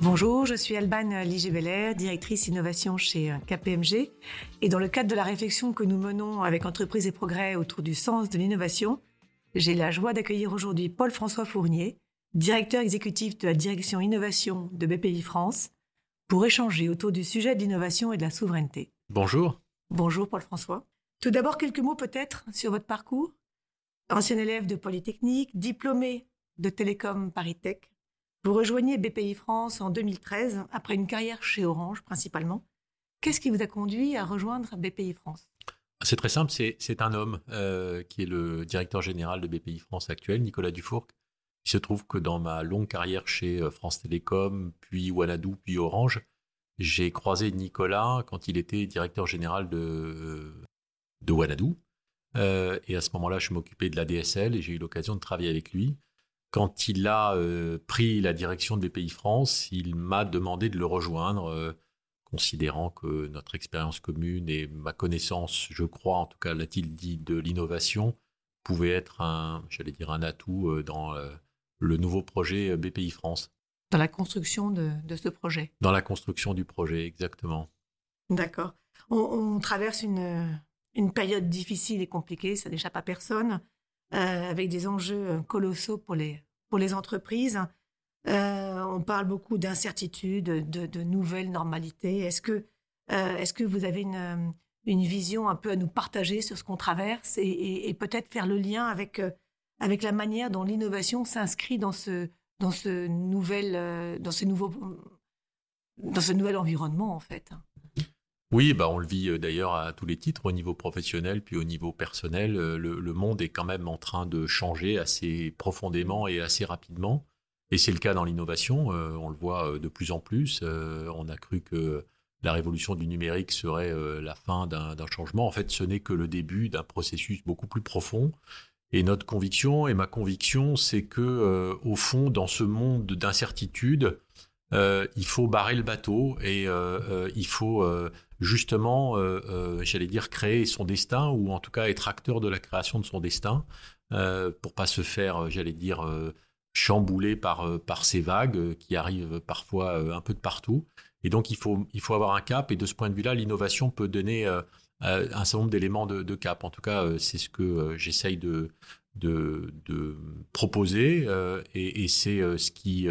Bonjour, je suis Alban Ligé-Beller, directrice innovation chez KPMG. Et dans le cadre de la réflexion que nous menons avec Entreprise et Progrès autour du sens de l'innovation, j'ai la joie d'accueillir aujourd'hui Paul-François Fournier, directeur exécutif de la direction innovation de BPI France, pour échanger autour du sujet de l'innovation et de la souveraineté. Bonjour. Bonjour Paul-François. Tout d'abord, quelques mots peut-être sur votre parcours. Ancien élève de Polytechnique, diplômé de Télécom Paris Tech, vous rejoignez BPI France en 2013 après une carrière chez Orange principalement. Qu'est-ce qui vous a conduit à rejoindre BPI France? C'est très simple, c'est un homme euh, qui est le directeur général de BPI France actuel, Nicolas Dufourc. Il se trouve que dans ma longue carrière chez euh, France Télécom, puis Wanadoo, puis Orange, j'ai croisé Nicolas quand il était directeur général de, de Wanadoo. Euh, et à ce moment-là, je m'occupais de la DSL et j'ai eu l'occasion de travailler avec lui. Quand il a euh, pris la direction de BPI France, il m'a demandé de le rejoindre, euh, considérant que notre expérience commune et ma connaissance, je crois, en tout cas l'a-t-il dit, de l'innovation, pouvait être un, j'allais dire, un atout euh, dans le nouveau projet BPI France. Dans la construction de, ce projet Dans la construction du projet, exactement. D'accord. On, traverse une, une période difficile et compliquée, ça n'échappe à personne. Euh, avec des enjeux euh, colossaux pour les, pour les entreprises. Euh, on parle beaucoup d'incertitude, de, nouvelles normalités. Est-ce que, est-ce que vous avez une, une, vision un peu à nous partager sur ce qu'on traverse et, peut-être faire le lien avec, avec la manière dont l'innovation s'inscrit dans ce, dans, ce nouvel, dans, dans ce nouvel environnement, en fait? Oui, bah on le vit euh, d'ailleurs à tous les titres, au niveau professionnel, puis au niveau personnel. Euh, le, monde est quand même en train de changer assez profondément et assez rapidement. Et c'est le cas dans l'innovation, euh, on le voit de plus en plus. on a cru que la révolution du numérique serait la fin d'un changement. En fait, ce n'est que le début d'un processus beaucoup plus profond. Et notre conviction, et ma conviction, c'est que au fond, dans ce monde d'incertitude, il faut barrer le bateau et il faut justement, euh, euh, j'allais dire, créer son destin, ou en tout cas être acteur de la création de son destin, euh, pour pas se faire, j'allais dire, chambouler par, par ces vagues qui arrivent parfois un peu de partout. Et donc, il faut, il faut avoir un cap, et de ce point de vue-là, l'innovation peut donner un certain nombre d'éléments de, cap. En tout cas, c'est ce que j'essaye de, de, de, proposer, et, et c'est ce qui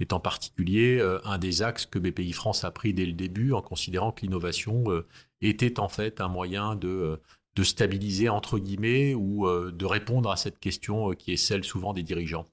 est en particulier euh, un des axes que BPI France a pris dès le début en considérant que l'innovation euh, était en fait un moyen de, euh, de stabiliser entre guillemets ou de répondre à cette question qui est celle souvent des dirigeants.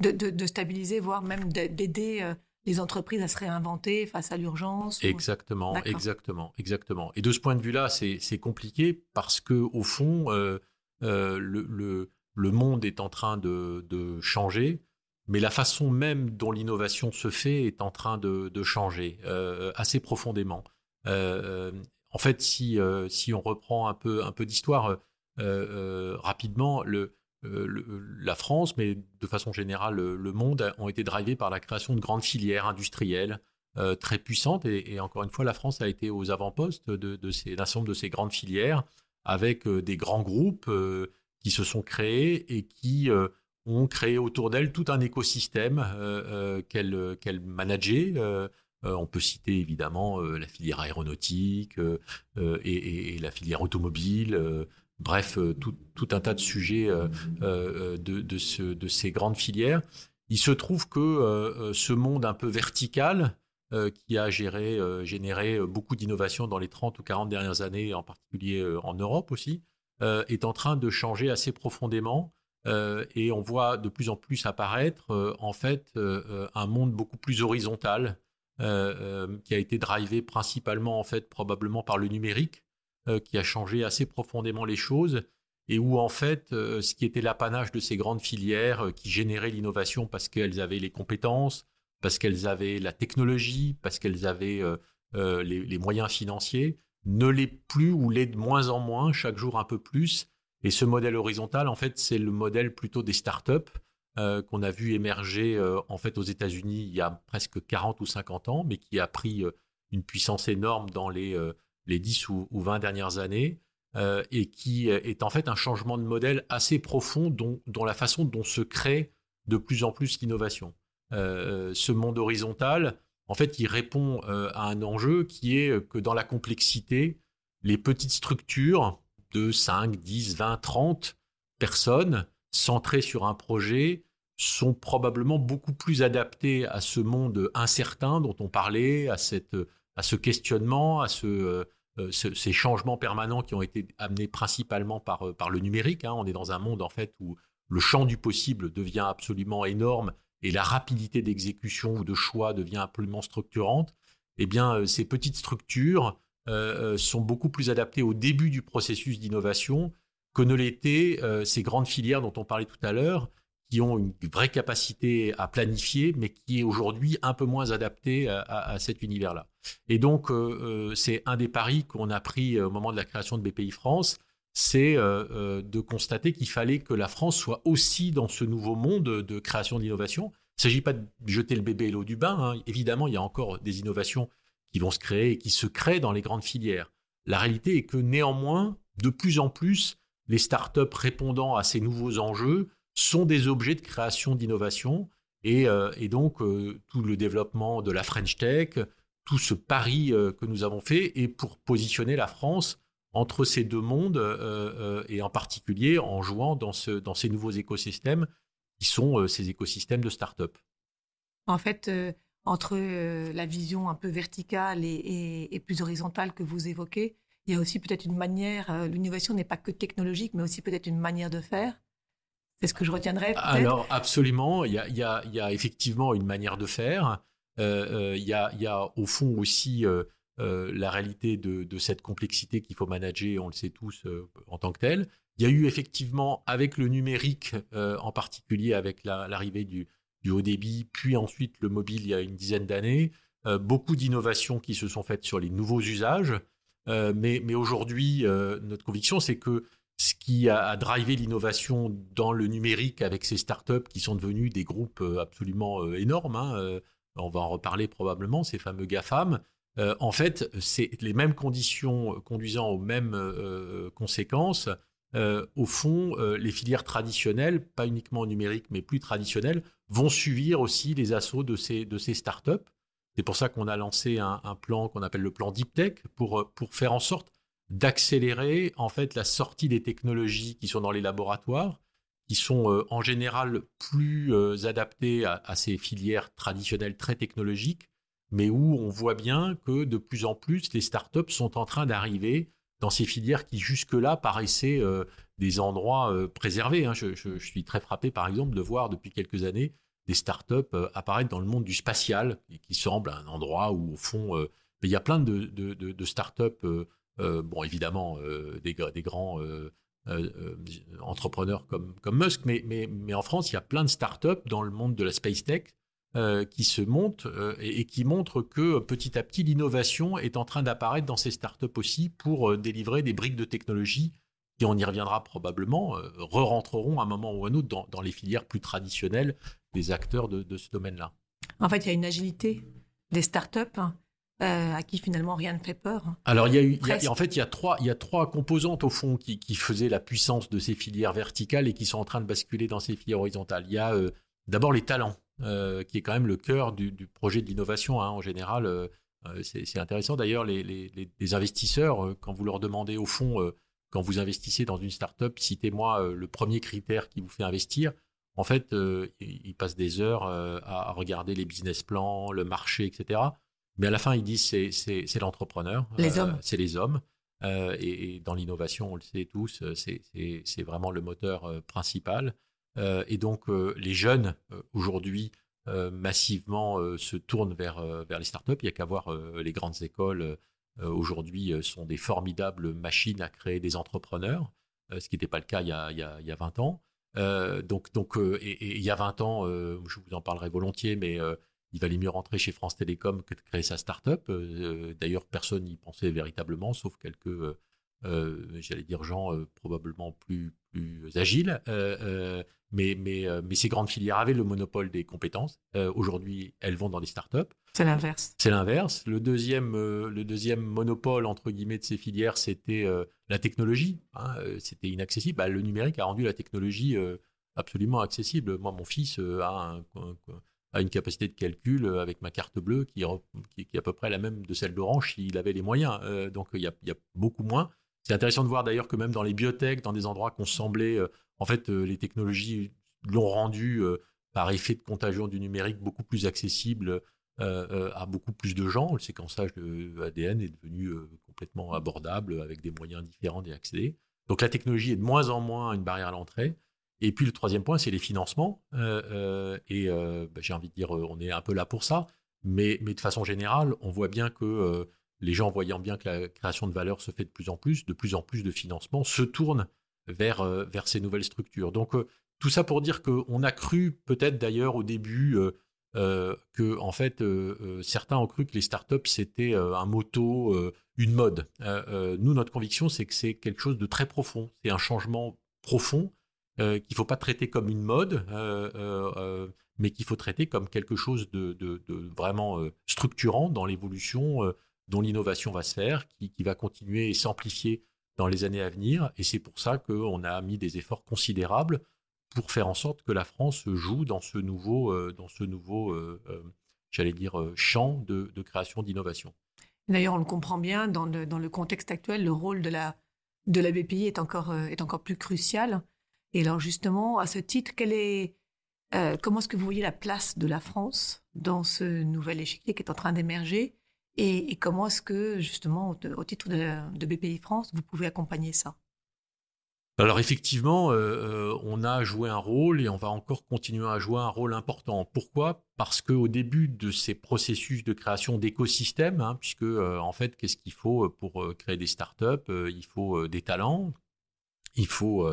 De, de, stabiliser, voire même d'aider les entreprises à se réinventer face à l'urgence. Exactement, exactement, exactement. Et de ce point de vue-là, c'est compliqué parce que au fond, le, le, le, monde est en train de, de changer mais la façon même dont l'innovation se fait est en train de, changer euh, assez profondément. Euh, euh, en fait, si, on reprend un peu, d'histoire rapidement, la France, mais de façon générale le, monde, ont été drivés par la création de grandes filières industrielles très puissantes. Et, encore une fois, la France a été aux avant-postes de, de d'un certain de ces grandes filières, avec des grands groupes qui se sont créés et qui ont créé autour d'elle tout un écosystème euh, euh, qu'elle manageait. Euh, on peut citer évidemment la filière aéronautique et, la filière automobile. bref, tout, un tas de sujets de, ces grandes filières. Il se trouve que ce monde un peu vertical, qui a généré beaucoup d'innovations dans les 30 ou 40 dernières années, en particulier en Europe aussi, est en train de changer assez profondément. Euh, et on voit de plus en plus apparaître euh, en fait euh, un monde beaucoup plus horizontal qui a été drivé principalement en fait probablement par le numérique qui a changé assez profondément les choses et où en fait ce qui était l'apanage de ces grandes filières qui généraient l'innovation parce qu'elles avaient les compétences, parce qu'elles avaient la technologie, parce qu'elles avaient les, les, moyens financiers, ne l'est plus ou l'est de moins en moins, chaque jour un peu plus, et ce modèle horizontal, en fait, c'est le modèle plutôt des startups euh, qu'on a vu émerger euh, en fait aux États-Unis il y a presque 40 ou 50 ans, mais qui a pris euh, une puissance énorme dans les, les 10 ou, 20 dernières années. et qui est en fait un changement de modèle assez profond dont, dont, la façon dont se crée de plus en plus l'innovation. ce monde horizontal, en fait, il répond à un enjeu qui est que dans la complexité, les petites structures de 5, 10, 20, 30 personnes centrées sur un projet sont probablement beaucoup plus adaptées à ce monde incertain dont on parlait, à, cette, à ce questionnement, à ce, euh, ces changements permanents qui ont été amenés principalement par, euh, par le numérique. Hein. On est dans un monde en fait où le champ du possible devient absolument énorme et la rapidité d'exécution ou de choix devient absolument structurante. Eh bien, euh, ces petites structures sont beaucoup plus adaptées au début du processus d'innovation que ne l'étaient ces grandes filières dont on parlait tout à l'heure, qui ont une vraie capacité à planifier, mais qui est aujourd'hui un peu moins adaptée à, cet univers-là. Et donc, euh, euh, c'est un des paris qu'on a pris euh, au moment de la création de BPI France, c'est de constater qu'il fallait que la France soit aussi dans ce nouveau monde de création d'innovation. Il ne s'agit pas de jeter le bébé et l'eau du bain. Hein. Évidemment, il y a encore des innovations qui vont se créer et qui se créent dans les grandes filières. La réalité est que néanmoins, de plus en plus, les startups répondant à ces nouveaux enjeux sont des objets de création d'innovation. Et, euh, donc, euh, tout le développement de la French Tech, tout ce pari euh, que nous avons fait est pour positionner la France entre ces deux mondes et en particulier en jouant dans ces nouveaux écosystèmes qui sont ces écosystèmes de start-up. En fait, entre la vision un peu verticale et, plus horizontale que vous évoquez, il y a aussi peut-être une manière, l'innovation n'est pas que technologique, mais aussi peut-être une manière de faire c'est ce que je retiendrai. Alors absolument, il y, a, effectivement une manière de faire. Euh, euh, il, y a, au fond aussi euh, la réalité de, cette complexité qu'il faut manager, on le sait tous en tant que tel. Il y a eu effectivement avec le numérique, en particulier avec l'arrivée du, haut débit, puis ensuite le mobile il y a une dizaine d'années, beaucoup d'innovations qui se sont faites sur les nouveaux usages. mais, mais aujourd'hui, notre conviction, c'est que ce qui a, drivé l'innovation dans le numérique avec ces startups qui sont devenus des groupes euh, absolument euh, énormes. Hein, euh, on va en reparler probablement, ces fameux GAFAM. en fait, c'est les mêmes conditions conduisant aux mêmes conséquences. au fond, les filières traditionnelles, pas uniquement numériques, mais plus traditionnelles, vont subir aussi les assauts de ces, de ces startups. C'est pour ça qu'on a lancé un, plan qu'on appelle le plan Deep Tech pour, pour faire en sorte d'accélérer en fait la sortie des technologies qui sont dans les laboratoires, qui sont euh, en général plus euh, adaptées à, ces filières traditionnelles très technologiques, mais où on voit bien que de plus en plus les startups sont en train d'arriver dans ces filières qui jusque-là paraissaient euh, des endroits préservés. Hein. Je, suis très frappé par exemple de voir depuis quelques années des startups apparaître dans le monde du spatial, qui semble un endroit où au fond il y a plein de, de, de, startups euh, bon, évidemment, euh, des, grands euh, entrepreneurs comme, Musk, mais, mais, mais, en France, il y a plein de startups dans le monde de la space tech qui se montent et, qui montrent que petit à petit, l'innovation est en train d'apparaître dans ces startups aussi pour délivrer des briques de technologie qui, on y reviendra probablement, re-rentreront à un moment ou à un autre dans, dans les filières plus traditionnelles des acteurs de, de ce domaine-là. En fait, il y a une agilité des startups hein, euh, à qui finalement rien ne fait peur. Hein. Alors il y a eu, en fait, il y a trois, il y a trois composantes au fond qui, qui, faisaient la puissance de ces filières verticales et qui sont en train de basculer dans ces filières horizontales. Il y a euh, d'abord les talents, euh, qui est quand même le cœur du, du projet d'innovation hein, en général. c'est intéressant d'ailleurs les, les, les, investisseurs quand vous leur demandez au fond quand vous investissez dans une startup, citez-moi le premier critère qui vous fait investir. En fait, ils passent des heures à regarder les business plans, le marché, etc. Mais à la fin, ils disent c'est c'est l'entrepreneur. Les hommes. C'est les hommes. Euh, et, dans l'innovation, on le sait tous, euh, c'est vraiment le moteur euh, principal. et donc, les jeunes, aujourd'hui, massivement se tournent vers, vers les startups. Il n'y a qu'à voir les grandes écoles, aujourd'hui, sont des formidables machines à créer des entrepreneurs, ce qui n'était pas le cas il y a, il y a, 20 ans. donc, donc et, il y a 20 ans, je vous en parlerai volontiers, mais il valait mieux rentrer chez France Télécom que de créer sa start-up. Euh, d'ailleurs, personne n'y pensait véritablement, sauf quelques, euh, euh, j'allais dire, gens probablement plus, plus agiles. mais, mais, mais ces grandes filières avaient le monopole des compétences. Aujourd'hui, elles vont dans des start-up. C'est l'inverse. C'est l'inverse. Le deuxième, le deuxième monopole, entre guillemets, de ces filières, c'était la technologie. Hein, c'était inaccessible. Bah, le numérique a rendu la technologie absolument accessible. Moi, mon fils a un a une capacité de calcul avec ma carte bleue qui, qui, est à peu près la même de celle d'Orange s'il avait les moyens. donc il y, a, y, a, beaucoup moins. C'est intéressant de voir d'ailleurs que même dans les biotech, dans des endroits qu'on semblait, en fait, les technologies l'ont rendu par effet de contagion du numérique beaucoup plus accessible à beaucoup plus de gens. Le séquençage de ADN est devenu complètement abordable avec des moyens différents d'y accéder. Donc la technologie est de moins en moins une barrière à l'entrée. Et puis le troisième point, c'est les financements. Euh, euh, et euh, bah, j'ai envie de dire, on est un peu là pour ça. Mais de façon générale, on voit bien que les gens, voyant bien que la création de valeur se fait de plus en plus, de plus en plus de financements se tournent vers, vers ces nouvelles structures. Donc tout ça pour dire qu'on a cru peut-être d'ailleurs au début que en fait certains ont cru que les startups c'était un moto, une mode. nous, notre conviction, c'est que c'est quelque chose de très profond. C'est un changement profond euh, qu'il ne faut pas traiter comme une mode, euh, euh, mais qu'il faut traiter comme quelque chose de, vraiment structurant dans l'évolution dont l'innovation va se faire, qui, va continuer et s'amplifier dans les années à venir. Et c'est pour ça qu'on a mis des efforts considérables pour faire en sorte que la France joue dans ce nouveau, dans ce nouveau j'allais dire, champ de, création d'innovation. D'ailleurs, on le comprend bien, dans le, contexte actuel, le rôle de la, de BPI est encore, est encore plus crucial. Et alors justement, à ce titre, est, euh, comment est-ce que vous voyez la place de la France dans ce nouvel échiquier qui est en train d'émerger? Et, comment est-ce que justement, au, titre de, BPI France, vous pouvez accompagner ça? Alors effectivement, euh, euh, on a joué un rôle et on va encore continuer à jouer un rôle important. Pourquoi? Parce qu'au début de ces processus de création d'écosystèmes, hein, puisque en fait, qu'est-ce qu'il faut pour créer des startups? Il faut des talents, il faut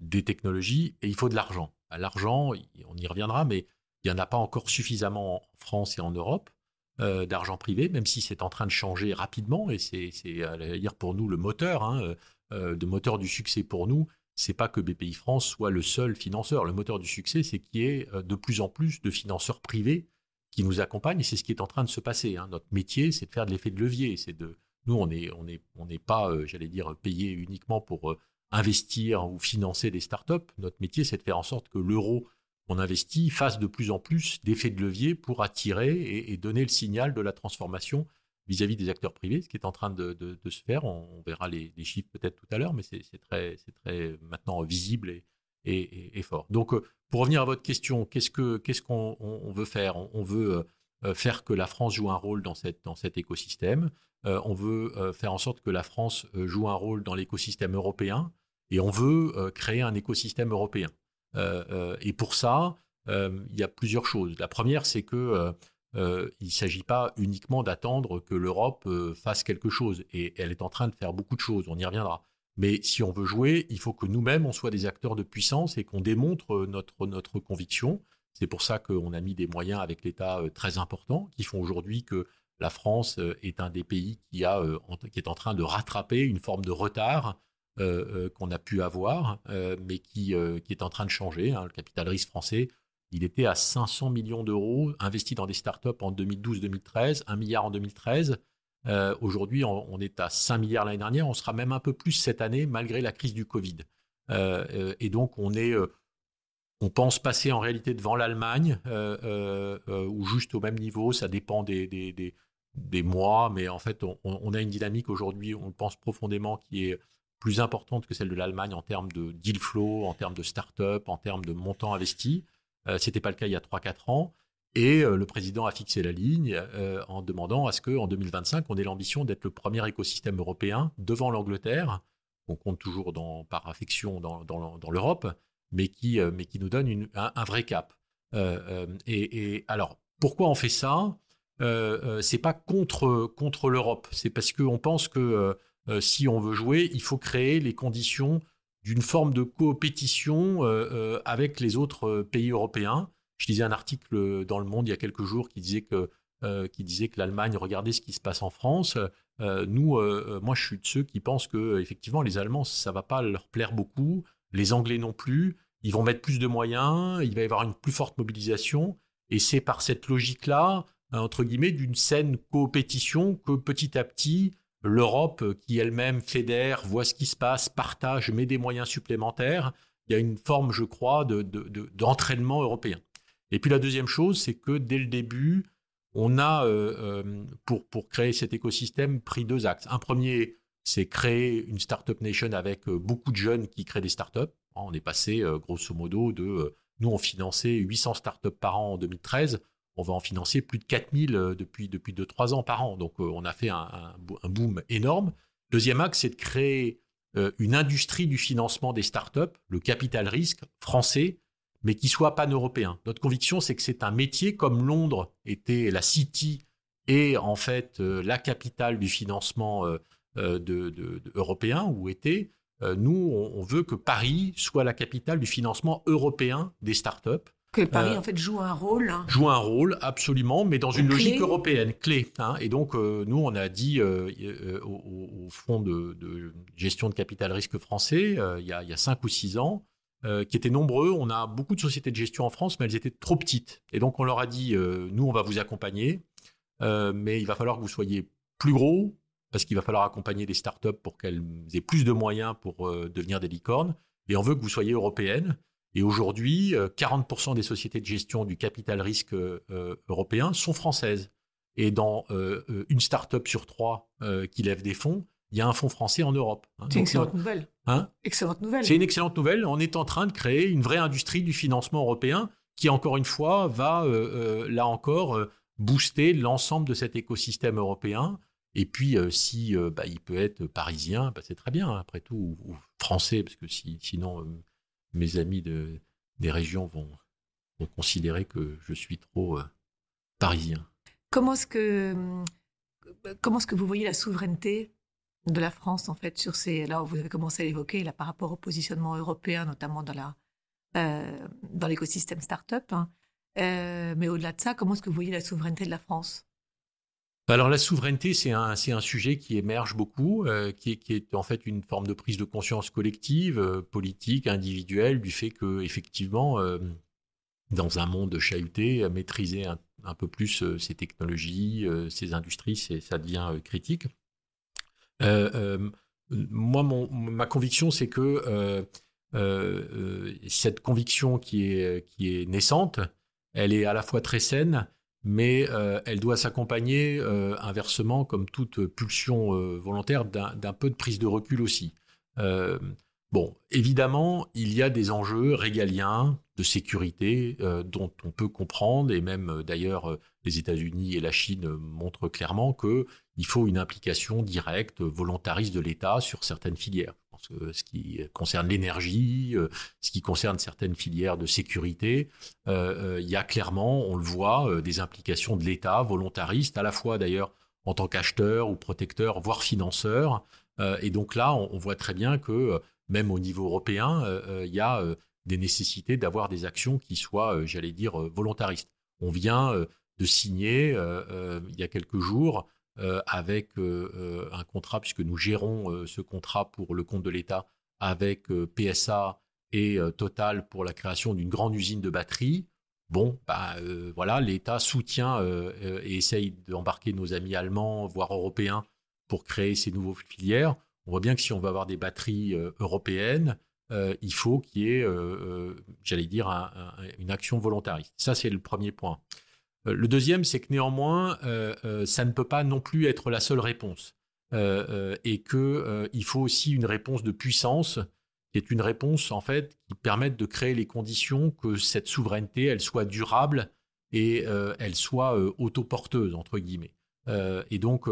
des technologies et il faut de l'argent. L'argent, on y reviendra, mais il n'y en a pas encore suffisamment en France et en Europe euh, d'argent privé, même si c'est en train de changer rapidement et c'est, à dire pour nous le moteur, hein, euh, euh, moteur du succès pour nous. C'est pas que BPI France soit le seul financeur. Le moteur du succès, c'est qu'il y ait de plus en plus de financeurs privés qui nous accompagnent et c'est ce qui est en train de se passer. Hein. Notre métier, c'est de faire de l'effet de levier. C'est de nous, on n'est on est, on n'est pas, j'allais dire, payé uniquement pour investir ou financer des startups. Notre métier, c'est de faire en sorte que l'euro qu'on investit fasse de plus en plus d'effets de levier pour attirer et, donner le signal de la transformation vis-à-vis des acteurs privés, ce qui est en train de, se faire. On, verra les, chiffres peut-être tout à l'heure, mais c'est très, maintenant visible et, fort. Donc, euh, pour revenir à votre question, qu'est-ce qu'on veut faire? On, veut euh, faire que la France joue un rôle dans, cet écosystème. Euh, on veut faire en sorte que la France joue un rôle dans l'écosystème européen et on veut euh, créer un écosystème européen. Euh, euh, et pour ça, il y a plusieurs choses. La première, c'est que il ne s'agit pas uniquement d'attendre que l'Europe fasse quelque chose. Et elle est en train de faire beaucoup de choses, on y reviendra. Mais si on veut jouer, il faut que nous-mêmes, on soit des acteurs de puissance et qu'on démontre notre, notre conviction. C'est pour ça qu'on a mis des moyens avec l'État très importants qui font aujourd'hui que la France est un des pays qui, a, qui est en train de rattraper une forme de retard euh, euh, qu'on a pu avoir, euh, mais qui, qui, est en train de changer. Hein. Le capital risque français, il était à 500 millions d'euros investis dans des startups en 2012-2013, 1 milliard en 2013. Aujourd'hui, on, est à 5 milliards l'année dernière. On sera même un peu plus cette année, malgré la crise du Covid. et donc, on est on pense passer en réalité devant l'Allemagne, ou juste au même niveau, ça dépend des, des, des, mois, mais en fait, on, on a une dynamique aujourd'hui, on pense profondément, qui est plus importante que celle de l'Allemagne en termes de deal flow, en termes de start-up, en termes de montants investis. Euh, Ce n'était pas le cas il y a 3-4 ans. Et euh, le président a fixé la ligne euh, en demandant à ce qu'en 2025, on ait l'ambition d'être le premier écosystème européen devant l'Angleterre, qu'on compte toujours par affection dans, l'Europe, mais qui, qui nous donne un, vrai cap. Et, alors, pourquoi on fait ça? C'est pas contre l'Europe, c'est parce qu'on pense que euh, si on veut jouer, il faut créer les conditions d'une forme de coopétition euh, euh, avec les autres pays européens. Je lisais un article dans Le Monde il y a quelques jours qui disait que, l'Allemagne regardait ce qui se passe en France. nous, moi, je suis de ceux qui pensent que effectivement les Allemands, ça va pas leur plaire beaucoup, les Anglais non plus. Ils vont mettre plus de moyens, il va y avoir une plus forte mobilisation, et c'est par cette logique-là, entre guillemets, d'une saine coopétition que petit à petit, l'Europe euh, qui elle-même fédère, voit ce qui se passe, partage, met des moyens supplémentaires. Il y a une forme, je crois, d'entraînement de, européen. Et puis la deuxième chose, c'est que dès le début, on a, pour, pour créer cet écosystème, pris deux axes. Un premier, c'est créer une startup nation avec beaucoup de jeunes qui créent des startups. On est passé, grosso modo, de nous, on finançait 800 startups par an en 2013 on va en financer plus de 4000 euh, depuis, depuis 2-3 ans par an. Donc euh, on a fait un, boom énorme. Deuxième axe, c'est de créer euh, une industrie du financement des startups, le capital risque français, mais qui soit pan-européen. Notre conviction, c'est que c'est un métier comme Londres était la City et en fait la capitale du financement européen, ou était. nous, on, veut que Paris soit la capitale du financement européen des startups. Que Paris, euh, en fait, joue un rôle. Hein. Joue un rôle, absolument, mais dans une logique européenne, clé. Hein. Et donc, euh, nous, on a dit euh, au, Fonds de, gestion de capital risque français, il, y a, cinq ou six ans, qui étaient nombreux. On a beaucoup de sociétés de gestion en France, mais elles étaient trop petites. Et donc, on leur a dit, nous, on va vous accompagner, mais il va falloir que vous soyez plus gros, parce qu'il va falloir accompagner les startups pour qu'elles aient plus de moyens pour devenir des licornes. Et on veut que vous soyez européenne. Et aujourd'hui, 40% euh, des sociétés de gestion du capital risque euh, européen sont françaises. Et dans euh, une start-up sur trois qui lève des fonds, il y a un fonds français en Europe. Hein. C'est une excellente nouvelle. Hein excellente nouvelle. C'est une excellente nouvelle. On est en train de créer une vraie industrie du financement européen qui, encore une fois, va, là encore, booster l'ensemble de cet écosystème européen. Et puis, si bah, il peut être parisien, bah, c'est très bien, après tout, ou, français, parce que si, sinon, mes amis de, des régions vont, considérer que je suis trop euh, parisien. Comment est-ce que comment est-ce que vous voyez la souveraineté de la France en fait sur ces là vous avez commencé à l'évoquer là par rapport au positionnement européen notamment dans la euh, dans l'écosystème start-up hein. euh, mais au-delà de ça comment est-ce que vous voyez la souveraineté de la France? Alors la souveraineté, c'est un, un, sujet qui émerge beaucoup, euh, qui, est, qui, est, en fait une forme de prise de conscience collective, euh, politique, individuelle, du fait que effectivement, euh, dans un monde chahuté, maîtriser un, un peu plus ces technologies, ces industries, ça devient critique. moi, mon, ma conviction, c'est que cette conviction qui est, qui est naissante, elle est à la fois très saine, mais euh, elle doit s'accompagner euh, inversement, comme toute pulsion euh, volontaire, d'un peu de prise de recul aussi. bon, évidemment, il y a des enjeux régaliens de sécurité dont on peut comprendre, et même d'ailleurs les États-Unis et la Chine montrent clairement qu'il faut une implication directe, volontariste de l'État sur certaines filières ce qui concerne l'énergie, euh, ce qui concerne certaines filières de sécurité, euh, euh, il y a clairement, on le voit, des implications de l'État volontariste, à la fois d'ailleurs en tant qu'acheteur ou protecteur, voire financeur. et donc là, on, voit très bien que même au niveau européen, il y a des nécessités d'avoir des actions qui soient, j'allais dire, volontaristes. On vient de signer il y a quelques jours avec euh, euh, un contrat, puisque nous gérons ce contrat pour le compte de l'État avec PSA et Total pour la création d'une grande usine de batteries. Bon, bah, voilà, l'État soutient et essaye d'embarquer nos amis allemands, voire européens, pour créer ces nouveaux filières. On voit bien que si on veut avoir des batteries européennes, il faut qu'il y ait, j'allais dire, une action volontariste. Ça, c'est le premier point. Euh, le deuxième, c'est que néanmoins, euh, euh, ça ne peut pas non plus être la seule réponse. et qu'il faut aussi une réponse de puissance, qui est une réponse en fait qui permette de créer les conditions que cette souveraineté, elle soit durable et elle soit autoporteuse entre guillemets. et donc,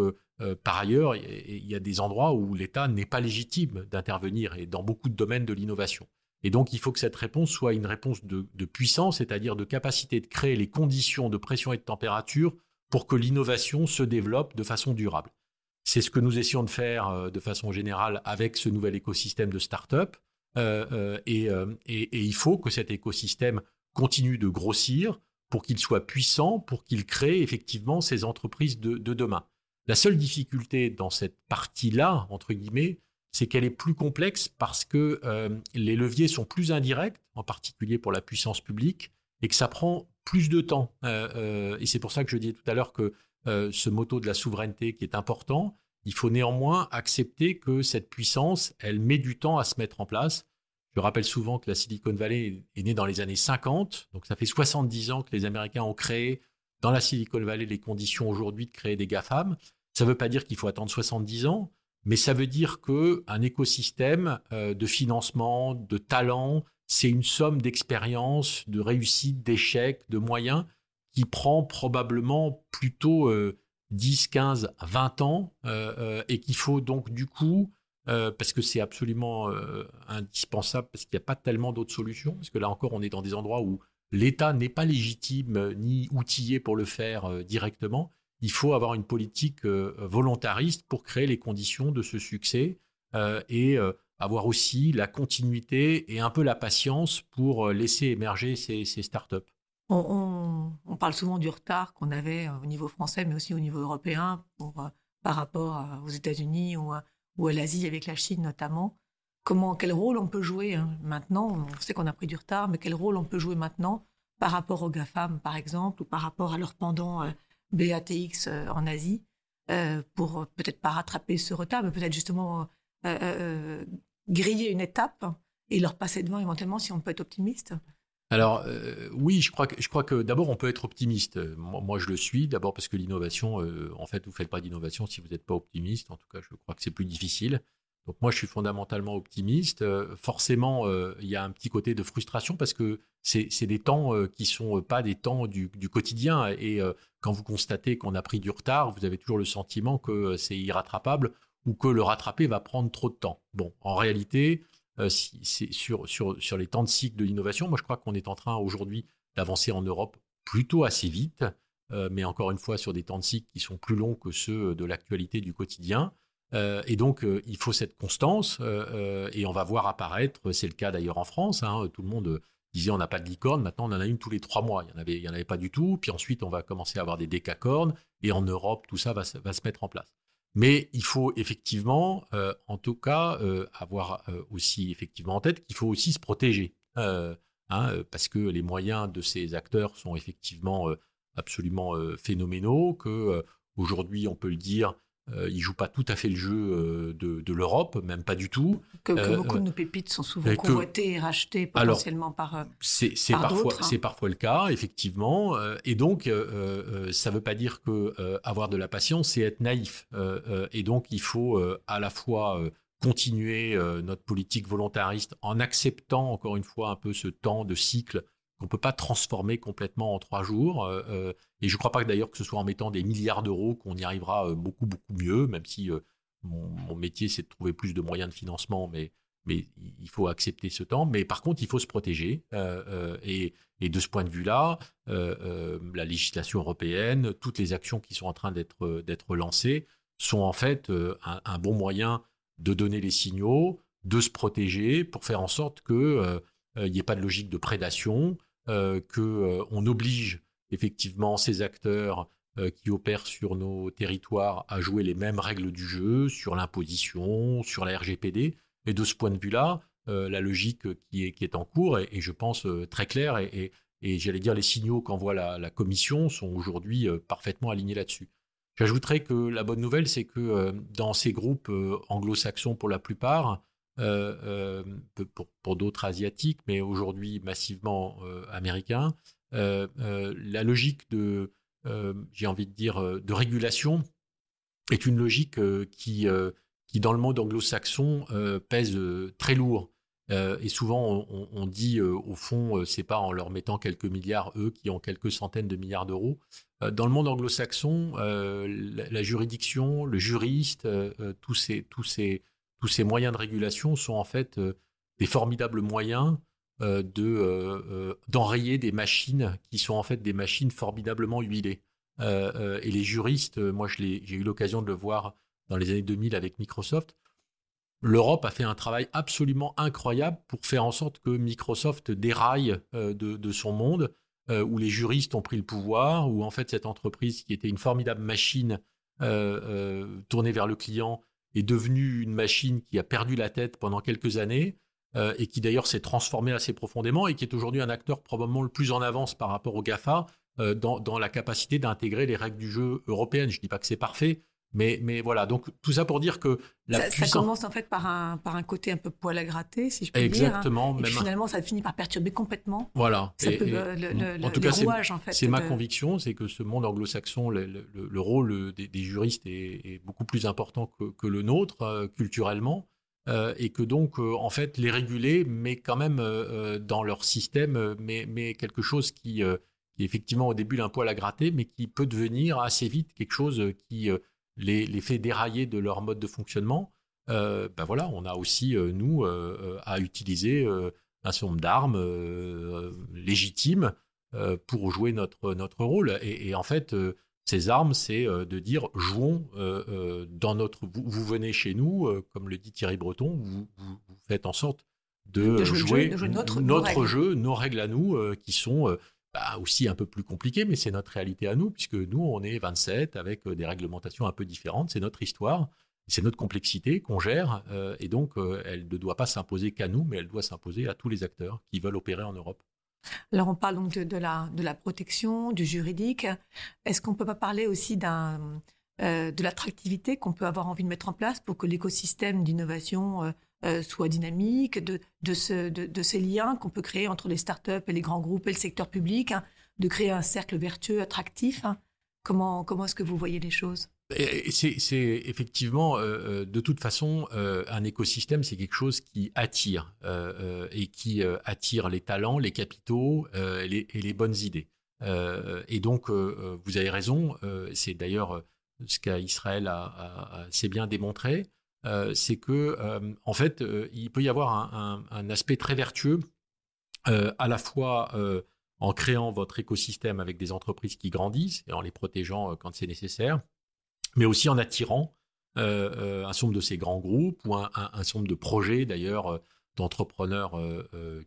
par ailleurs, il y a des endroits où l'État n'est pas légitime d'intervenir et dans beaucoup de domaines de l'innovation. Et donc, il faut que cette réponse soit une réponse de, puissance, c'est-à-dire de capacité de créer les conditions de pression et de température pour que l'innovation se développe de façon durable. C'est ce que nous essayons de faire euh, de façon générale avec ce nouvel écosystème de start-up. Euh, euh, et, il faut que cet écosystème continue de grossir pour qu'il soit puissant, pour qu'il crée effectivement ces entreprises de demain. La seule difficulté dans cette partie-là, entre guillemets, c'est qu'elle est plus complexe parce que euh, les leviers sont plus indirects, en particulier pour la puissance publique, et que ça prend plus de temps. Euh, euh, et c'est pour ça que je disais tout à l'heure que ce motto de la souveraineté qui est important, il faut néanmoins accepter que cette puissance, elle met du temps à se mettre en place. Je rappelle souvent que la Silicon Valley est née dans les années 50, donc ça fait 70 ans que les Américains ont créé dans la Silicon Valley les conditions aujourd'hui de créer des GAFAM. Ça ne veut pas dire qu'il faut attendre 70 ans, mais ça veut dire qu'un écosystème euh, de financement, de talent, c'est une somme d'expériences, de réussites, d'échecs, de moyens qui prend probablement plutôt 10, 15, 20 ans euh, euh, et qu'il faut donc du coup, parce que c'est absolument indispensable, parce qu'il n'y a pas tellement d'autres solutions, parce que là encore on est dans des endroits où l'État n'est pas légitime ni outillé pour le faire directement, il faut avoir une politique euh, volontariste pour créer les conditions de ce succès euh, et euh, avoir aussi la continuité et un peu la patience pour laisser émerger ces, startups. On, parle souvent du retard qu'on avait au niveau français, mais aussi au niveau européen par rapport aux États-Unis ou, à l'Asie avec la Chine notamment. Comment, quel rôle on peut jouer hein, maintenant? On sait qu'on a pris du retard, mais quel rôle on peut jouer maintenant par rapport aux GAFAM, par exemple, ou par rapport à leur pendant BATX euh, en Asie euh, pour peut-être pas rattraper ce retard, mais peut-être justement euh, griller une étape et leur passer devant éventuellement si on peut être optimiste alors oui, je crois que, je crois que d'abord on peut être optimiste. Moi, je le suis d'abord parce que l'innovation, en fait, vous faites pas d'innovation si vous n'êtes pas optimiste. En tout cas, je crois que c'est plus difficile. Donc moi, je suis fondamentalement optimiste. Euh, forcément, euh, il y a un petit côté de frustration parce que c'est des temps euh, qui sont pas des temps du, quotidien. Et quand vous constatez qu'on a pris du retard, vous avez toujours le sentiment que c'est irrattrapable ou que le rattraper va prendre trop de temps. Bon, en réalité, c'est sur, les temps de cycle de l'innovation, moi je crois qu'on est en train aujourd'hui d'avancer en Europe plutôt assez vite, mais encore une fois sur des temps de cycle qui sont plus longs que ceux de l'actualité du quotidien. Euh, et donc, euh, il faut cette constance, euh, et on va voir apparaître, c'est le cas d'ailleurs en France, hein, tout le monde disait on n'a pas de licorne, maintenant on en a une tous les trois mois, il n'y en, avait, en avait pas du tout, puis ensuite on va commencer à avoir des décacornes, et en Europe, tout ça va, va se mettre en place. Mais il faut effectivement, en tout cas, avoir aussi effectivement en tête qu'il faut aussi se protéger, hein, parce que les moyens de ces acteurs sont effectivement absolument phénoménaux, que aujourd'hui on peut le dire, euh, il joue pas tout à fait le jeu euh, de, l'Europe, même pas du tout. Que, euh, beaucoup de nos pépites sont souvent convoitées et rachetées potentiellement par C'est parfois, hein. c'est parfois le cas, effectivement. et donc, ça ne veut pas dire que avoir de la patience, c'est être naïf. et donc, il faut à la fois continuer notre politique volontariste en acceptant encore une fois un peu ce temps de cycle qu'on peut pas transformer complètement en trois jours. Euh, euh, et je ne crois pas d'ailleurs que ce soit en mettant des milliards d'euros qu'on y arrivera euh, beaucoup, beaucoup mieux, même si mon, métier, c'est de trouver plus de moyens de financement, mais, mais il faut accepter ce temps. Mais par contre, il faut se protéger. Et, de ce point de vue-là, la législation européenne, toutes les actions qui sont en train d'être lancées sont en fait un, un, bon moyen de donner les signaux, de se protéger pour faire en sorte qu'il n'y ait pas de logique de prédation, qu'on euh, oblige effectivement ces acteurs euh, qui opèrent sur nos territoires à jouer les mêmes règles du jeu, sur l'imposition, sur la RGPD. Et de ce point de vue-là, la logique qui est, en cours est, je pense, très claire et, et, j'allais dire les signaux qu'envoie la, la, Commission sont aujourd'hui parfaitement alignés là-dessus. J'ajouterais que la bonne nouvelle, c'est que dans ces groupes anglo-saxons pour la plupart, euh, euh, pour, d'autres asiatiques, mais aujourd'hui massivement euh, américains, la logique de, j'ai envie de dire, de régulation est une logique qui, qui, dans le monde anglo-saxon, pèse très lourd. et souvent, on, dit, au fond, c'est pas en leur mettant quelques milliards, eux, qui ont quelques centaines de milliards d'euros. dans le monde anglo-saxon, la, la, juridiction, le juriste, tous ces, tous ces, tous ces moyens de régulation sont en fait euh, des formidables moyens euh, de euh, d'enrayer des machines qui sont en fait des machines formidablement huilées. et les juristes, moi j'ai eu l'occasion de le voir dans les années 2000 avec Microsoft, l'Europe a fait un travail absolument incroyable pour faire en sorte que Microsoft déraille de, son monde, où les juristes ont pris le pouvoir, où en fait cette entreprise qui était une formidable machine tournée vers le client est devenue une machine qui a perdu la tête pendant quelques années euh, et qui d'ailleurs s'est transformée assez profondément et qui est aujourd'hui un acteur probablement le plus en avance par rapport au GAFA euh, dans, la capacité d'intégrer les règles du jeu européennes. Je ne dis pas que c'est parfait, Mais, mais voilà, donc tout ça pour dire que la ça, commence en fait par un, par un côté un peu poil à gratter, si je peux Exactement, dire. Hein. Et finalement, ça finit par perturber complètement. Voilà. Ça peut, le, en tout cas, c'est ma conviction, c'est que ce monde anglo-saxon, le, rôle des, juristes est, beaucoup plus important que, que le nôtre euh, culturellement. Euh, et que donc, euh, en fait, les réguler, mais quand même dans leur système, mais, mais quelque chose qui, qui effectivement au début un poil à gratter, mais qui peut devenir assez vite quelque chose qui les, fait dérailler de leur mode de fonctionnement, euh, ben voilà, on a aussi, euh, nous, euh, à utiliser un certain nombre d'armes légitimes pour jouer notre, notre rôle. Et, en fait, ces armes, c'est de dire jouons dans notre. Vous, venez chez nous, comme le dit Thierry Breton, vous, faites en sorte de, jouer, notre, notre jeu, nos règles à nous, qui sont bah, aussi un peu plus compliqué, mais c'est notre réalité à nous, puisque nous, on est 27 avec euh, des réglementations un peu différentes. C'est notre histoire, c'est notre complexité qu'on gère, euh, et donc euh, elle ne doit pas s'imposer qu'à nous, mais elle doit s'imposer à tous les acteurs qui veulent opérer en Europe. Alors on parle donc de, la, de la protection, du juridique. Est-ce qu'on ne peut pas parler aussi d'un, de l'attractivité qu'on peut avoir envie de mettre en place pour que l'écosystème d'innovation euh, soit dynamique, de, de, ce, de, ces liens qu'on peut créer entre les startups et les grands groupes et le secteur public, hein, de créer un cercle vertueux, attractif. Hein. Comment, comment est-ce que vous voyez les choses? C'est effectivement, euh, euh, de toute façon, un écosystème, c'est quelque chose qui attire et qui attire les talents, les capitaux et les, bonnes idées. et donc, vous avez raison, c'est d'ailleurs ce qu'Israël a, a, a, bien démontré. Euh, c'est que euh, en fait, euh, il peut y avoir un, aspect très vertueux à la fois en créant votre écosystème avec des entreprises qui grandissent et en les protégeant quand c'est nécessaire, mais aussi en attirant un certain nombre de ces grands groupes ou un, nombre de projets d'ailleurs d'entrepreneurs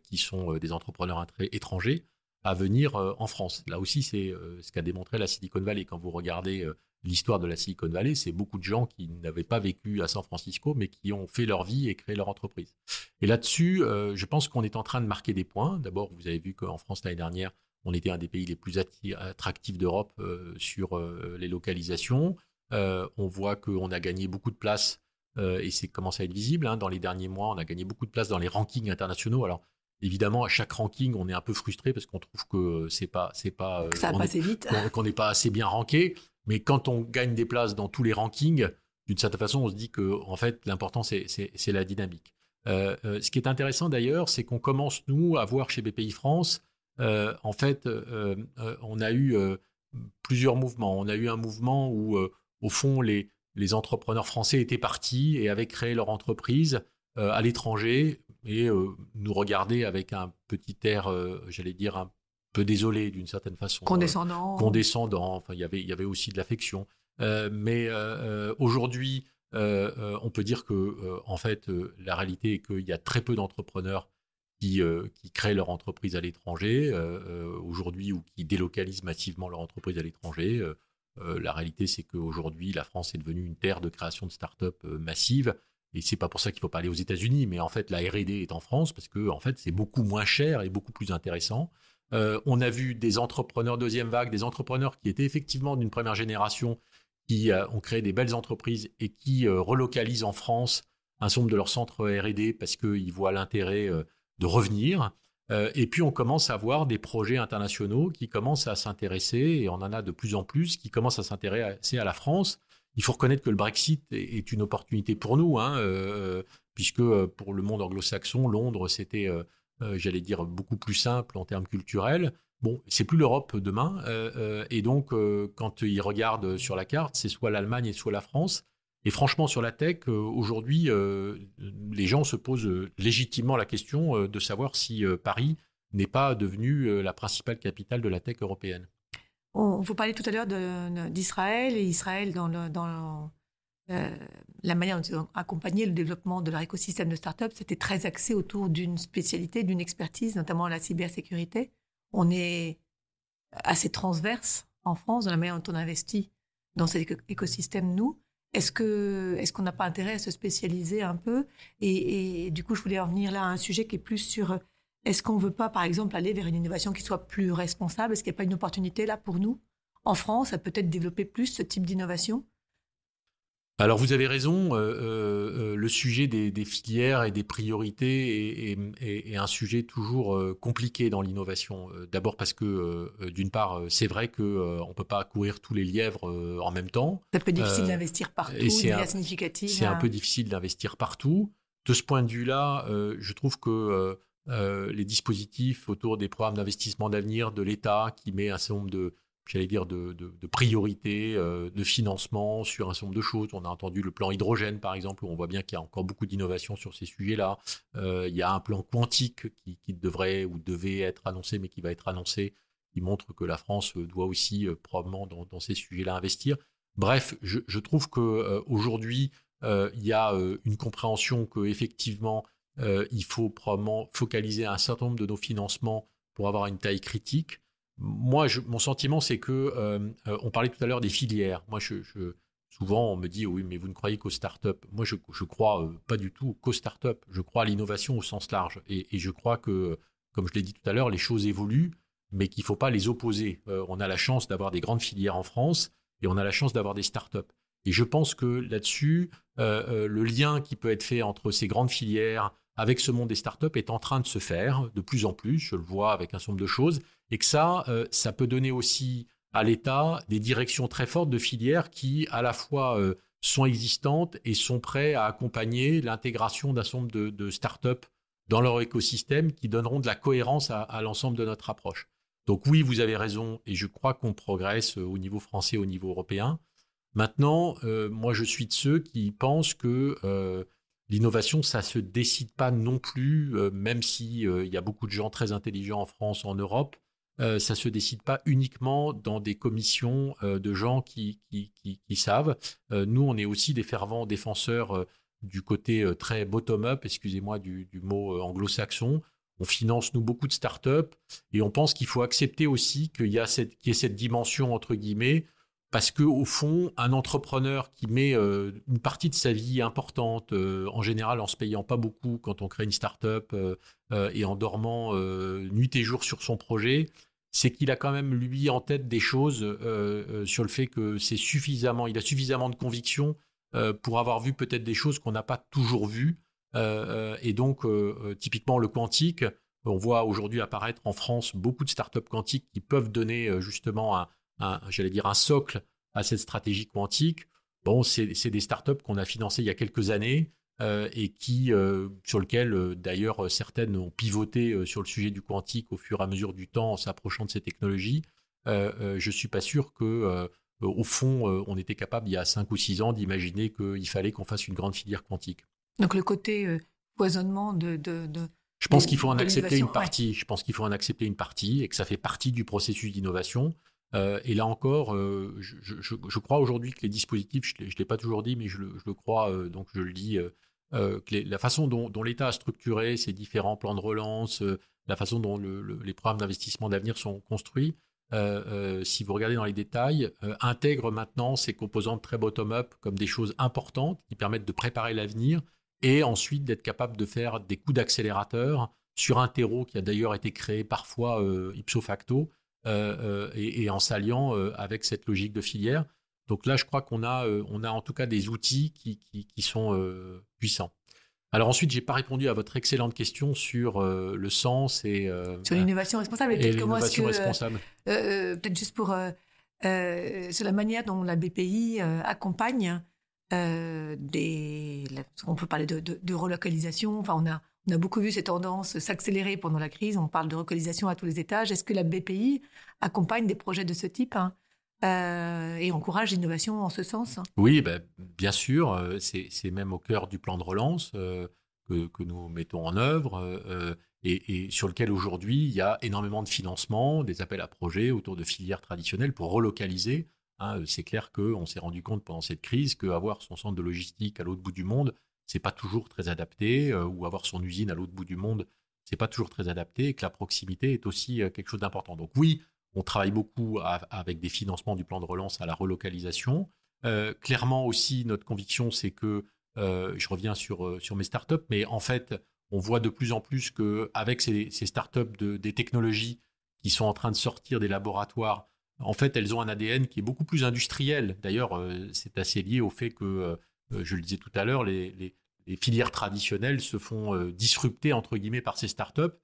qui sont des entrepreneurs étrangers à venir en France. Là aussi, c'est ce qu'a démontré la Silicon Valley. Quand vous regardez l'histoire de la Silicon Valley, c'est beaucoup de gens qui n'avaient pas vécu à San Francisco, mais qui ont fait leur vie et créé leur entreprise. Et là-dessus, euh, je pense qu'on est en train de marquer des points. D'abord, vous avez vu qu'en France, l'année dernière, on était un des pays les plus attractifs d'Europe euh, sur euh, les localisations. on voit qu'on a gagné beaucoup de places, et c'est commencé à être visible. Hein. dans les derniers mois, on a gagné beaucoup de places dans les rankings internationaux. Alors, Évidemment, à chaque ranking, on est un peu frustré parce qu'on trouve que c'est pas, c'est pas, qu'on n'est pas assez bien ranké. Mais quand on gagne des places dans tous les rankings, d'une certaine façon, on se dit que en fait, l'important, c'est la dynamique. Euh, euh, ce qui est intéressant d'ailleurs, c'est qu'on commence, nous, à voir chez BPI France, euh, en fait, on a eu plusieurs mouvements. On a eu un mouvement où, au fond, les, les entrepreneurs français étaient partis et avaient créé leur entreprise à l'étranger et nous regardaient avec un petit air, j'allais dire, un peu désolé d'une certaine façon. Condescendant. Euh, condescendant. Enfin, y il y avait aussi de l'affection. Euh, mais euh, aujourd'hui, on peut dire que, en fait, la réalité est qu'il y a très peu d'entrepreneurs qui, qui, créent leur entreprise à l'étranger aujourd'hui ou qui délocalisent massivement leur entreprise à l'étranger. la réalité, c'est qu'aujourd'hui, la France est devenue une terre de création de start-up massive. Et c'est pas pour ça qu'il faut pas aller aux États-Unis, mais en fait, la R&D est en France parce que en fait, c'est beaucoup moins cher et beaucoup plus intéressant. Euh, on a vu des entrepreneurs deuxième vague, des entrepreneurs qui étaient effectivement d'une première génération, qui euh, ont créé des belles entreprises et qui euh, relocalisent en France un certain nombre de leurs centres R&D parce qu'ils voient l'intérêt de revenir. et puis on commence à voir des projets internationaux qui commencent à s'intéresser, et on en a de plus en plus, qui commencent à s'intéresser à la France. Il faut reconnaître que le Brexit est une opportunité pour nous, hein, puisque pour le monde anglo-saxon, Londres, c'était j'allais dire, beaucoup plus simple en termes culturels. Bon, c'est plus l'Europe demain. Euh, euh, et donc, quand ils regardent sur la carte, c'est soit l'Allemagne et soit la France. Et franchement, sur la tech, aujourd'hui, les gens se posent légitimement la question de savoir si Paris n'est pas devenu la principale capitale de la tech européenne. On, vous parliez tout à l'heure d'Israël et Israël dans, le, dans euh, la manière dont ils ont accompagné le développement de leur écosystème de start-up, c'était très axé autour d'une spécialité, d'une expertise, notamment la cybersécurité. On est assez transverse en France dans la manière dont on investit dans cet écosystème, nous. Est-ce est-ce qu'on n'a pas intérêt à se spécialiser un peu? Et, du coup, je voulais en venir là à un sujet qui est plus sur est-ce qu'on ne veut pas, par exemple, aller vers une innovation qui soit plus responsable? Est-ce qu'il n'y a pas une opportunité là pour nous? En France à peut-être développer plus ce type d'innovation alors vous avez raison, euh, euh, le sujet des, filières et des priorités est, un sujet toujours compliqué dans l'innovation. D'abord parce que d'une part, c'est vrai qu'on ne peut pas courir tous les lièvres en même temps. C'est un peu difficile d'investir partout, c'est un, C'est un peu difficile d'investir partout. De ce point de vue-là, je trouve que les dispositifs autour des programmes d'investissement d'avenir de l'État qui met un certain nombre de j'allais dire, de, de, priorités, euh, de financement sur un certain nombre de choses. On a entendu le plan hydrogène, par exemple, où on voit bien qu'il y a encore beaucoup d'innovation sur ces sujets-là. Euh, il y a un plan quantique qui, devrait ou devait être annoncé, mais qui va être annoncé, qui montre que la France doit aussi euh, probablement dans, ces sujets-là investir. Bref, je, trouve que aujourd'hui, il y a une compréhension que effectivement, il faut probablement focaliser un certain nombre de nos financements pour avoir une taille critique moi, mon sentiment, c'est que euh, euh, on parlait tout à l'heure des filières. Moi, je, souvent, on me dit oui, mais vous ne croyez qu'aux startups. Moi, je, je crois euh, pas du tout qu'aux startups. Je crois à l'innovation au sens large, et, je crois que, comme je l'ai dit tout à l'heure, les choses évoluent, mais qu'il ne faut pas les opposer. on a la chance d'avoir des grandes filières en France, et on a la chance d'avoir des startups. Et je pense que là-dessus, le lien qui peut être fait entre ces grandes filières avec ce monde des startups est en train de se faire de plus en plus. Je le vois avec un certain nombre de choses et que ça, euh, ça peut donner aussi à l'État des directions très fortes de filières qui, à la fois, euh, sont existantes et sont prêts à accompagner l'intégration d'un certain nombre de, startups dans leur écosystème qui donneront de la cohérence à, l'ensemble de notre approche. Donc oui, vous avez raison et je crois qu'on progresse au niveau français, au niveau européen. Maintenant, euh, moi, je suis de ceux qui pensent que l'innovation, ça se décide pas non plus, même s'il y a beaucoup de gens très intelligents en France, en Europe, euh, ça se décide pas uniquement dans des commissions euh, de gens qui, savent. Euh, nous, on est aussi des fervents défenseurs du côté très bottom-up, excusez-moi du, mot anglo-saxon. On finance, nous, beaucoup de startups et on pense qu'il faut accepter aussi qu'il y, a qu'il y ait cette dimension, entre guillemets, parce que au fond, un entrepreneur qui met euh, une partie de sa vie importante, euh, en général en se payant pas beaucoup quand on crée une start-up euh, et en dormant nuit et jour sur son projet, c'est qu'il a quand même lui en tête des choses sur le fait que c'est suffisamment, il a suffisamment de conviction pour avoir vu peut-être des choses qu'on n'a pas toujours vues. et donc, typiquement le quantique, on voit aujourd'hui apparaître en France beaucoup de start-up quantiques qui peuvent donner justement un j'allais dire, un socle à cette stratégie quantique. Bon, c'est des startups qu'on a financées il y a quelques années euh, et qui, euh, sur lesquelles euh, d'ailleurs certaines ont pivoté sur le sujet du quantique au fur et à mesure du temps en s'approchant de ces technologies. je ne suis pas sûr que, au fond, on était capable il y a 5 ou 6 ans d'imaginer qu'il fallait qu'on fasse une grande filière quantique. Donc le côté poisonnement de, je pense qu'il faut en accepter une partie. Je pense qu'il faut en accepter une partie et que ça fait partie du processus d'innovation. Euh, et là encore, euh, je, crois aujourd'hui que les dispositifs, je ne l'ai pas toujours dit, mais je le, crois, euh, donc je le dis, que la façon dont, l'État a structuré ses différents plans de relance, la façon dont les programmes d'investissement d'avenir sont construits, si vous regardez dans les détails, intègre maintenant ces composantes très bottom-up comme des choses importantes qui permettent de préparer l'avenir et ensuite d'être capable de faire des coups d'accélérateur sur un terreau qui a d'ailleurs été créé parfois ipso facto euh, euh, et, en s'alliant euh, avec cette logique de filière. Donc là, je crois qu'on a, on a en tout cas des outils qui, qui, sont puissants. Alors ensuite, j'ai pas répondu à votre excellente question sur le sens et sur l'innovation responsable. Et, l'innovation responsable. Peut-être juste pour sur la manière dont la BPI accompagne des. On peut parler de, de, de relocalisation. Enfin, on a on a beaucoup vu ces tendances s'accélérer pendant la crise. On parle de relocalisation à tous les étages. Est-ce que la BPI accompagne des projets de ce type hein, euh, et encourage l'innovation en ce sens Oui, ben, bien sûr. Euh, c'est même au cœur du plan de relance euh, que, nous mettons en œuvre et, sur lequel aujourd'hui il y a énormément de financement, des appels à projets autour de filières traditionnelles pour relocaliser. Hein. c'est clair qu'on s'est rendu compte pendant cette crise qu'avoir son centre de logistique à l'autre bout du monde, c'est pas toujours très adapté, euh, ou avoir son usine à l'autre bout du monde, c'est pas toujours très adapté, et que la proximité est aussi euh, quelque chose d'important. Donc oui, on travaille beaucoup avec des financements du plan de relance à la relocalisation. Euh, clairement aussi, notre conviction, c'est que, je reviens sur, sur mes startups, mais en fait, on voit de plus en plus qu'avec ces, ces startups de, des technologies qui sont en train de sortir des laboratoires, en fait, elles ont un ADN qui est beaucoup plus industriel. D'ailleurs, c'est assez lié au fait que, je le disais tout à l'heure, les, filières traditionnelles se font disrupter, entre guillemets, par ces startups.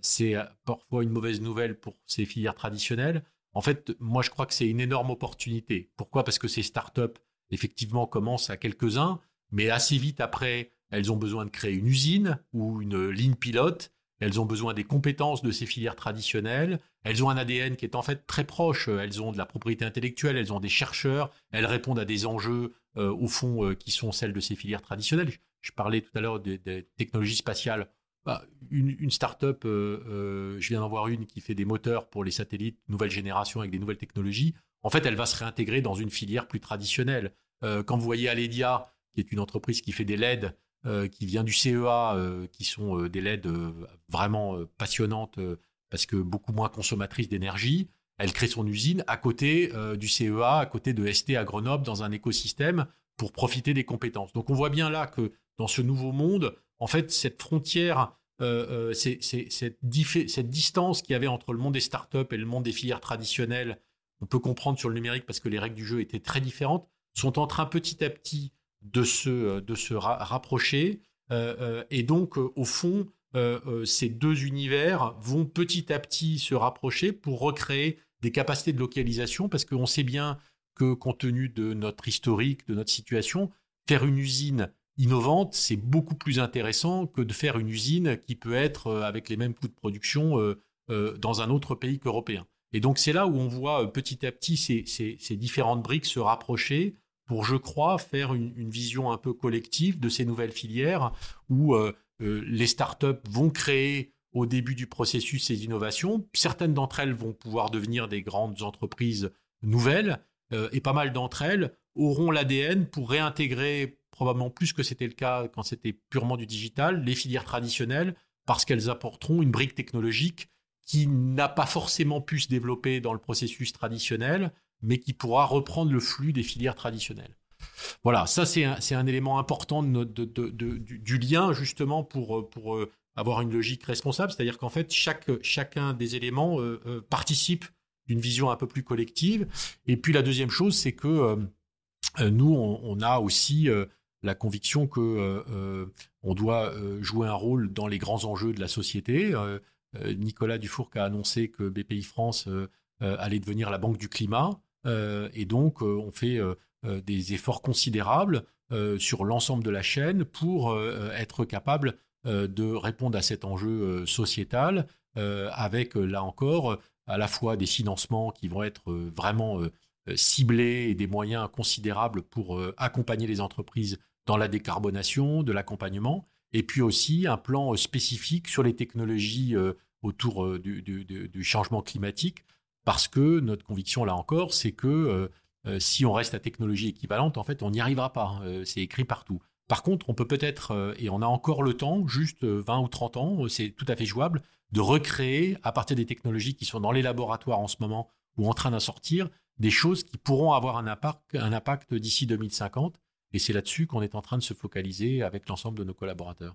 c'est parfois une mauvaise nouvelle pour ces filières traditionnelles. En fait, moi, je crois que c'est une énorme opportunité. Pourquoi? Parce que ces startups, effectivement, commencent à quelques-uns, mais assez vite après, elles ont besoin de créer une usine ou une ligne pilote. Elles ont besoin des compétences de ces filières traditionnelles. Elles ont un ADN qui est en fait très proche. Elles ont de la propriété intellectuelle, elles ont des chercheurs, elles répondent à des enjeux, euh, au fond, euh, qui sont celles de ces filières traditionnelles. Je, parlais tout à l'heure des, technologies spatiales. Bah, une, start-up, euh, je viens d'en voir une qui fait des moteurs pour les satellites nouvelle génération avec des nouvelles technologies. En fait, elle va se réintégrer dans une filière plus traditionnelle. quand vous voyez Aledia, qui est une entreprise qui fait des LED, qui vient du CEA, qui sont des LED vraiment passionnantes parce que beaucoup moins consommatrices d'énergie. Elle crée son usine à côté du CEA, à côté de ST à Grenoble, dans un écosystème pour profiter des compétences. Donc on voit bien là que dans ce nouveau monde, en fait, cette frontière, euh, euh, cette, distance qu'il y avait entre le monde des startups et le monde des filières traditionnelles, on peut comprendre sur le numérique parce que les règles du jeu étaient très différentes, sont en train petit à petit de se, de se rapprocher. Euh, et donc, au fond, ces deux univers vont petit à petit se rapprocher pour recréer des capacités de localisation parce qu'on sait bien que compte tenu de notre historique, de notre situation, faire une usine innovante, c'est beaucoup plus intéressant que de faire une usine qui peut être euh, avec les mêmes coûts de production euh, euh, dans un autre pays qu'européen. Et donc c'est là où on voit petit à petit ces, différentes briques se rapprocher pour, je crois, faire une, vision un peu collective de ces nouvelles filières où les startups vont créer au début du processus ces innovations. Certaines d'entre elles vont pouvoir devenir des grandes entreprises nouvelles et pas mal d'entre elles auront l'ADN pour réintégrer probablement plus que c'était le cas quand c'était purement du digital, les filières traditionnelles, parce qu'elles apporteront une brique technologique qui n'a pas forcément pu se développer dans le processus traditionnel, mais qui pourra reprendre le flux des filières traditionnelles. Voilà, ça c'est un, élément important du, lien justement pour, pour euh, avoir une logique responsable, c'est-à-dire qu'en fait chaque, chacun des éléments euh, euh, participe d'une vision un peu plus collective. Et puis la deuxième chose, c'est que nous, on, a aussi la conviction que euh, euh, on doit euh, jouer un rôle dans les grands enjeux de la société. Nicolas Dufourc a annoncé que BPI France allait devenir la banque du climat, et donc on fait des efforts considérables sur l'ensemble de la chaîne pour être capable de répondre à cet enjeu sociétal, avec là encore à la fois des financements qui vont être vraiment ciblés et des moyens considérables pour accompagner les entreprises dans la décarbonation, de l'accompagnement, et puis aussi un plan euh, spécifique sur les technologies euh, autour euh, du, changement climatique, parce que notre conviction, là encore, c'est que si on reste à technologie équivalente, en fait, on n'y arrivera pas. Hein, c'est écrit partout. Par contre, on peut peut-être, et on a encore le temps, juste 20 ou 30 ans, c'est tout à fait jouable, de recréer, à partir des technologies qui sont dans les laboratoires en ce moment ou en train d'en sortir, des choses qui pourront avoir un impact, d'ici 2050 et c'est là-dessus qu'on est en train de se focaliser avec l'ensemble de nos collaborateurs.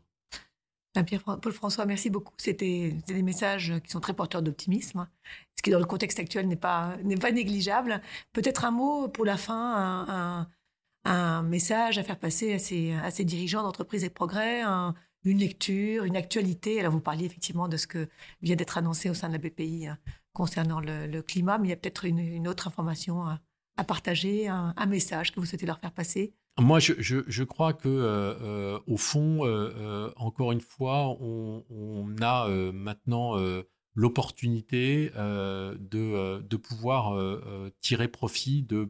Pierre-Paul François, merci beaucoup. C'était des messages qui sont très porteurs d'optimisme, ce qui dans le contexte actuel n'est pas, négligeable. Peut-être un mot pour la fin, message à faire passer à ces, dirigeants d'entreprise et progrès, une lecture, une actualité. Alors vous parliez effectivement de ce que vient d'être annoncé au sein de la BPI hein, concernant le, climat, mais il y a peut-être une, autre information à, partager, un message que vous souhaitez leur faire passer moi, je, crois que euh, euh, au fond, euh, encore une fois, on, a maintenant l'opportunité de, pouvoir tirer profit de,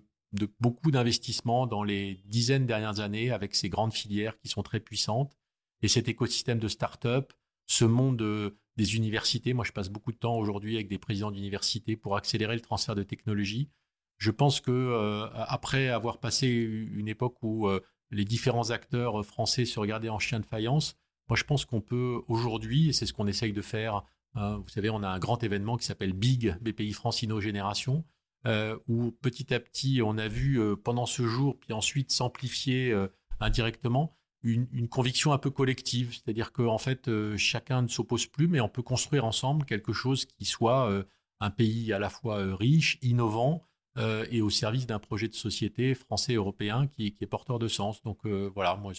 beaucoup d'investissements dans les dizaines dernières années avec ces grandes filières qui sont très puissantes et cet écosystème de start-up, ce monde des universités. Moi, je passe beaucoup de temps aujourd'hui avec des présidents d'universités pour accélérer le transfert de technologies. Je pense que euh, après avoir passé une époque où euh, les différents acteurs français se regardaient en chien de faïence, moi je pense qu'on peut aujourd'hui, et c'est ce qu'on essaye de faire, hein, vous savez, on a un grand événement qui s'appelle Big BPI France Inno Génération, euh, où petit à petit on a vu pendant ce jour, puis ensuite s'amplifier indirectement, une, conviction un peu collective, c'est-à-dire qu'en fait chacun ne s'oppose plus, mais on peut construire ensemble quelque chose qui soit un pays à la fois riche, innovant, et au service d'un projet de société français européen qui, est porteur de sens. Donc voilà, moi,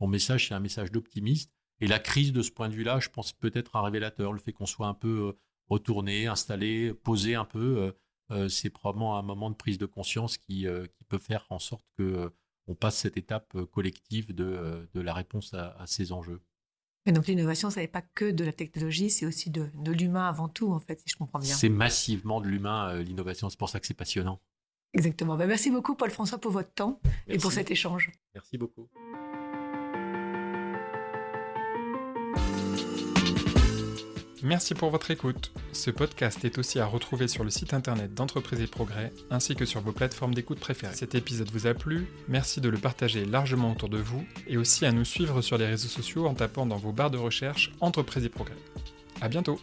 mon message, c'est un message d'optimiste. Et la crise, de ce point de vue-là, je pense peut-être un révélateur. Le fait qu'on soit un peu retourné, installé, posé un peu, c'est probablement un moment de prise de conscience qui, qui peut faire en sorte que on passe cette étape collective de, de la réponse à, à ces enjeux. Mais donc l'innovation, ça n'est pas que de la technologie, c'est aussi de, de l'humain avant tout, en fait, si je comprends bien. C'est massivement de l'humain, euh, l'innovation, c'est pour ça que c'est passionnant. Exactement. Ben, merci beaucoup, Paul-François, pour votre temps et pour cet échange. Merci beaucoup. Merci pour votre écoute. Ce podcast est aussi à retrouver sur le site internet d'Entreprise et Progrès ainsi que sur vos plateformes d'écoute préférées. Cet épisode vous a plu, merci de le partager largement autour de vous et aussi à nous suivre sur les réseaux sociaux en tapant dans vos barres de recherche Entreprise et Progrès. À bientôt!